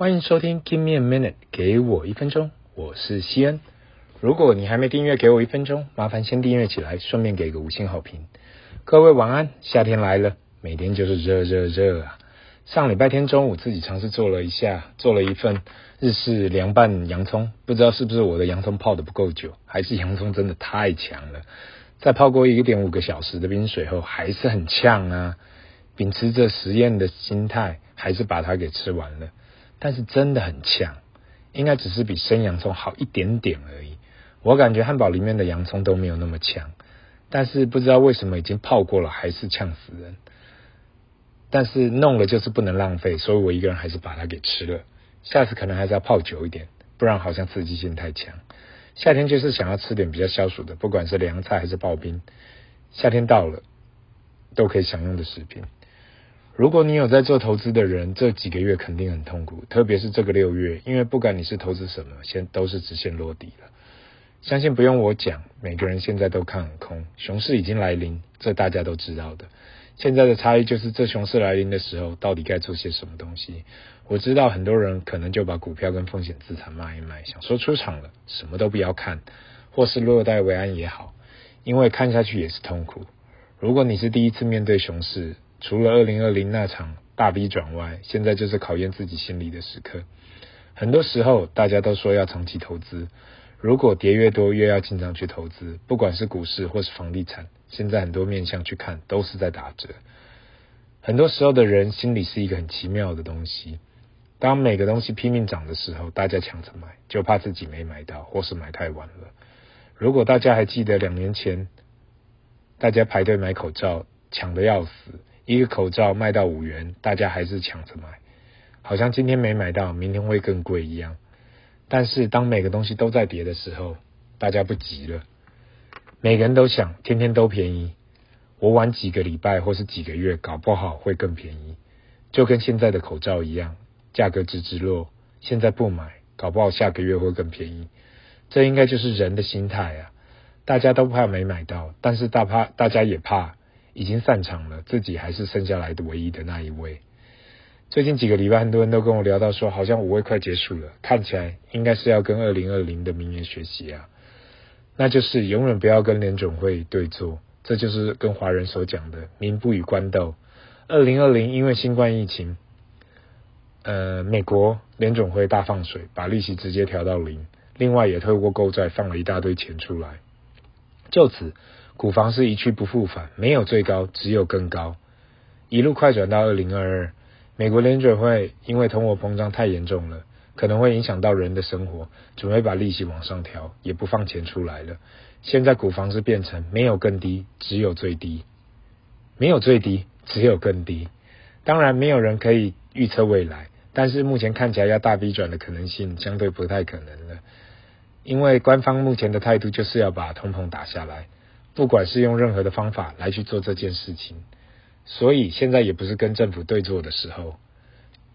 欢迎收听 Give me a minute，给我一分钟，我是西恩。如果你还没订阅，给我一分钟，麻烦先订阅起来，顺便给个五星好评。各位晚安，夏天来了，每天就是热热热啊！上礼拜天中午自己尝试做了一下，做了一份日式凉拌洋葱，不知道是不是我的洋葱泡得不够久，还是洋葱真的太强了。在泡过一点五个小时的冰水后，还是很呛啊！秉持着实验的心态，还是把它给吃完了。但是真的很呛，应该只是比生洋葱好一点点而已。我感觉汉堡里面的洋葱都没有那么呛，但是不知道为什么已经泡过了还是呛死人。但是弄了就是不能浪费，所以我一个人还是把它给吃了。下次可能还是要泡久一点，不然好像刺激性太强。夏天就是想要吃点比较消暑的，不管是凉菜还是刨冰，夏天到了都可以享用的食品。如果你有在做投资的人，这几个月肯定很痛苦，特别是这个六月，因为不管你是投资什么，先都是直线落底了。相信不用我讲，每个人现在都看很空，熊市已经来临，这大家都知道的。现在的差异就是，这熊市来临的时候，到底该做些什么东西？我知道很多人可能就把股票跟风险资产卖一卖，想说出场了，什么都不要看，或是落袋为安也好，因为看下去也是痛苦。如果你是第一次面对熊市，除了二零二零那场大 V 转外，现在就是考验自己心理的时刻。很多时候，大家都说要长期投资，如果跌越多，越要经常去投资。不管是股市或是房地产，现在很多面向去看都是在打折。很多时候的人心里是一个很奇妙的东西。当每个东西拼命涨的时候，大家抢着买，就怕自己没买到，或是买太晚了。如果大家还记得两年前，大家排队买口罩，抢得要死。一个口罩卖到五元，大家还是抢着买，好像今天没买到，明天会更贵一样。但是当每个东西都在跌的时候，大家不急了，每个人都想天天都便宜，我晚几个礼拜或是几个月，搞不好会更便宜。就跟现在的口罩一样，价格直直落，现在不买，搞不好下个月会更便宜。这应该就是人的心态啊！大家都怕没买到，但是大怕大家也怕。已经散场了，自己还是剩下来的唯一的那一位。最近几个礼拜，很多人都跟我聊到说，好像五位快结束了，看起来应该是要跟二零二零的名言学习啊，那就是永远不要跟联准会对坐，这就是跟华人所讲的“民不与官斗”。二零二零因为新冠疫情，呃，美国联准会大放水，把利息直接调到零，另外也透过购债放了一大堆钱出来，就此。股房是一去不复返，没有最高，只有更高，一路快转到二零二二。美国联准会因为通货膨胀太严重了，可能会影响到人的生活，准备把利息往上调，也不放钱出来了。现在股房是变成没有更低，只有最低，没有最低，只有更低。当然，没有人可以预测未来，但是目前看起来要大逼转的可能性相对不太可能了，因为官方目前的态度就是要把通膨打下来。不管是用任何的方法来去做这件事情，所以现在也不是跟政府对坐的时候。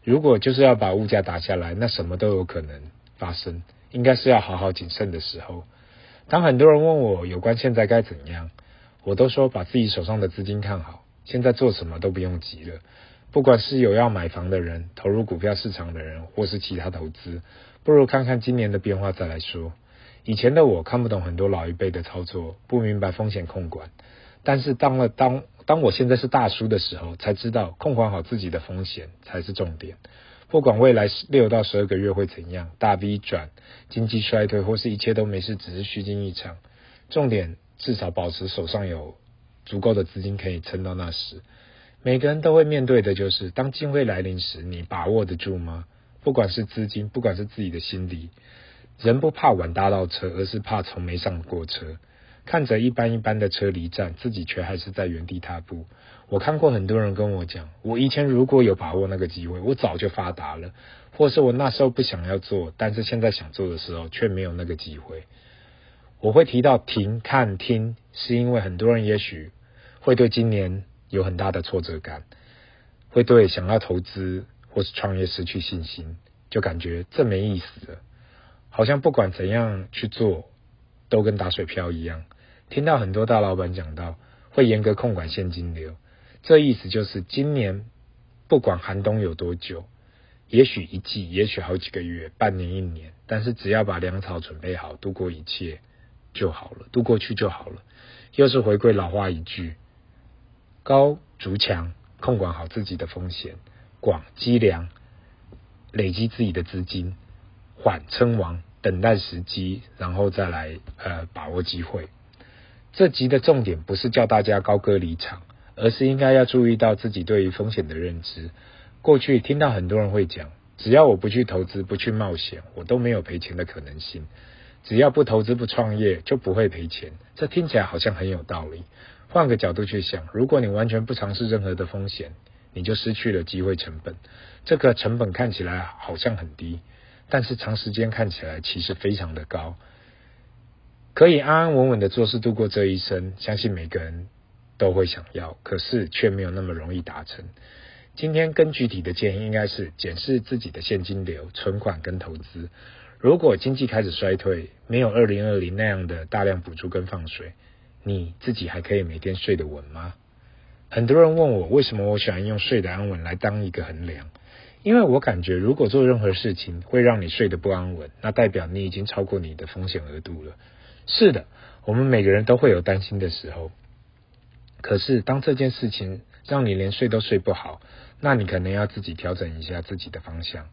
如果就是要把物价打下来，那什么都有可能发生，应该是要好好谨慎的时候。当很多人问我有关现在该怎样，我都说把自己手上的资金看好，现在做什么都不用急了。不管是有要买房的人、投入股票市场的人，或是其他投资，不如看看今年的变化再来说。以前的我看不懂很多老一辈的操作，不明白风险控管。但是当了当当我现在是大叔的时候，才知道控管好自己的风险才是重点。不管未来六到十二个月会怎样，大 V 转、经济衰退或是一切都没事，只是虚惊一场。重点至少保持手上有足够的资金可以撑到那时。每个人都会面对的就是，当机会来临时，你把握得住吗？不管是资金，不管是自己的心理。人不怕晚搭到车，而是怕从没上过车。看着一班一班的车离站，自己却还是在原地踏步。我看过很多人跟我讲，我以前如果有把握那个机会，我早就发达了。或是我那时候不想要做，但是现在想做的时候，却没有那个机会。我会提到停、看、听，是因为很多人也许会对今年有很大的挫折感，会对想要投资或是创业失去信心，就感觉这没意思了。好像不管怎样去做，都跟打水漂一样。听到很多大老板讲到会严格控管现金流，这意思就是今年不管寒冬有多久，也许一季，也许好几个月，半年、一年，但是只要把粮草准备好，度过一切就好了，度过去就好了。又是回归老话一句：高筑墙，控管好自己的风险；广积粮，累积自己的资金；缓称王，等待时机，然后再来呃把握机会。这集的重点不是叫大家高歌离场，而是应该要注意到自己对于风险的认知。过去听到很多人会讲，只要我不去投资、不去冒险，我都没有赔钱的可能性。只要不投资、不创业，就不会赔钱。这听起来好像很有道理。换个角度去想，如果你完全不尝试任何的风险，你就失去了机会成本。这个成本看起来好像很低，但是长时间看起来其实非常的高。可以安安稳稳的做事度过这一生，相信每个人都会想要，可是却没有那么容易达成。今天更具体的建议应该是检视自己的现金流、存款跟投资。如果经济开始衰退，没有二零二零那样的大量补助跟放水，你自己还可以每天睡得稳吗？很多人问我，为什么我喜欢用睡得安稳来当一个衡量？因为我感觉，如果做任何事情会让你睡得不安稳，那代表你已经超过你的风险额度了。是的，我们每个人都会有担心的时候。可是，当这件事情让你连睡都睡不好，那你可能要自己调整一下自己的方向。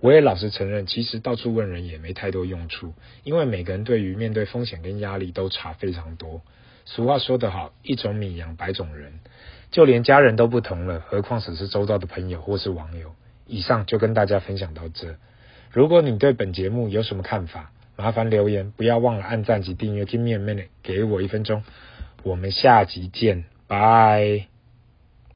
我也老实承认，其实到处问人也没太多用处，因为每个人对于面对风险跟压力都差非常多。俗话说得好，一种米养百种人，就连家人都不同了，何况只是周遭的朋友或是网友。以上就跟大家分享到这。如果你对本节目有什么看法，麻烦留言，不要忘了按赞及订阅。Give me a minute，给我一分钟，我们下集见。拜。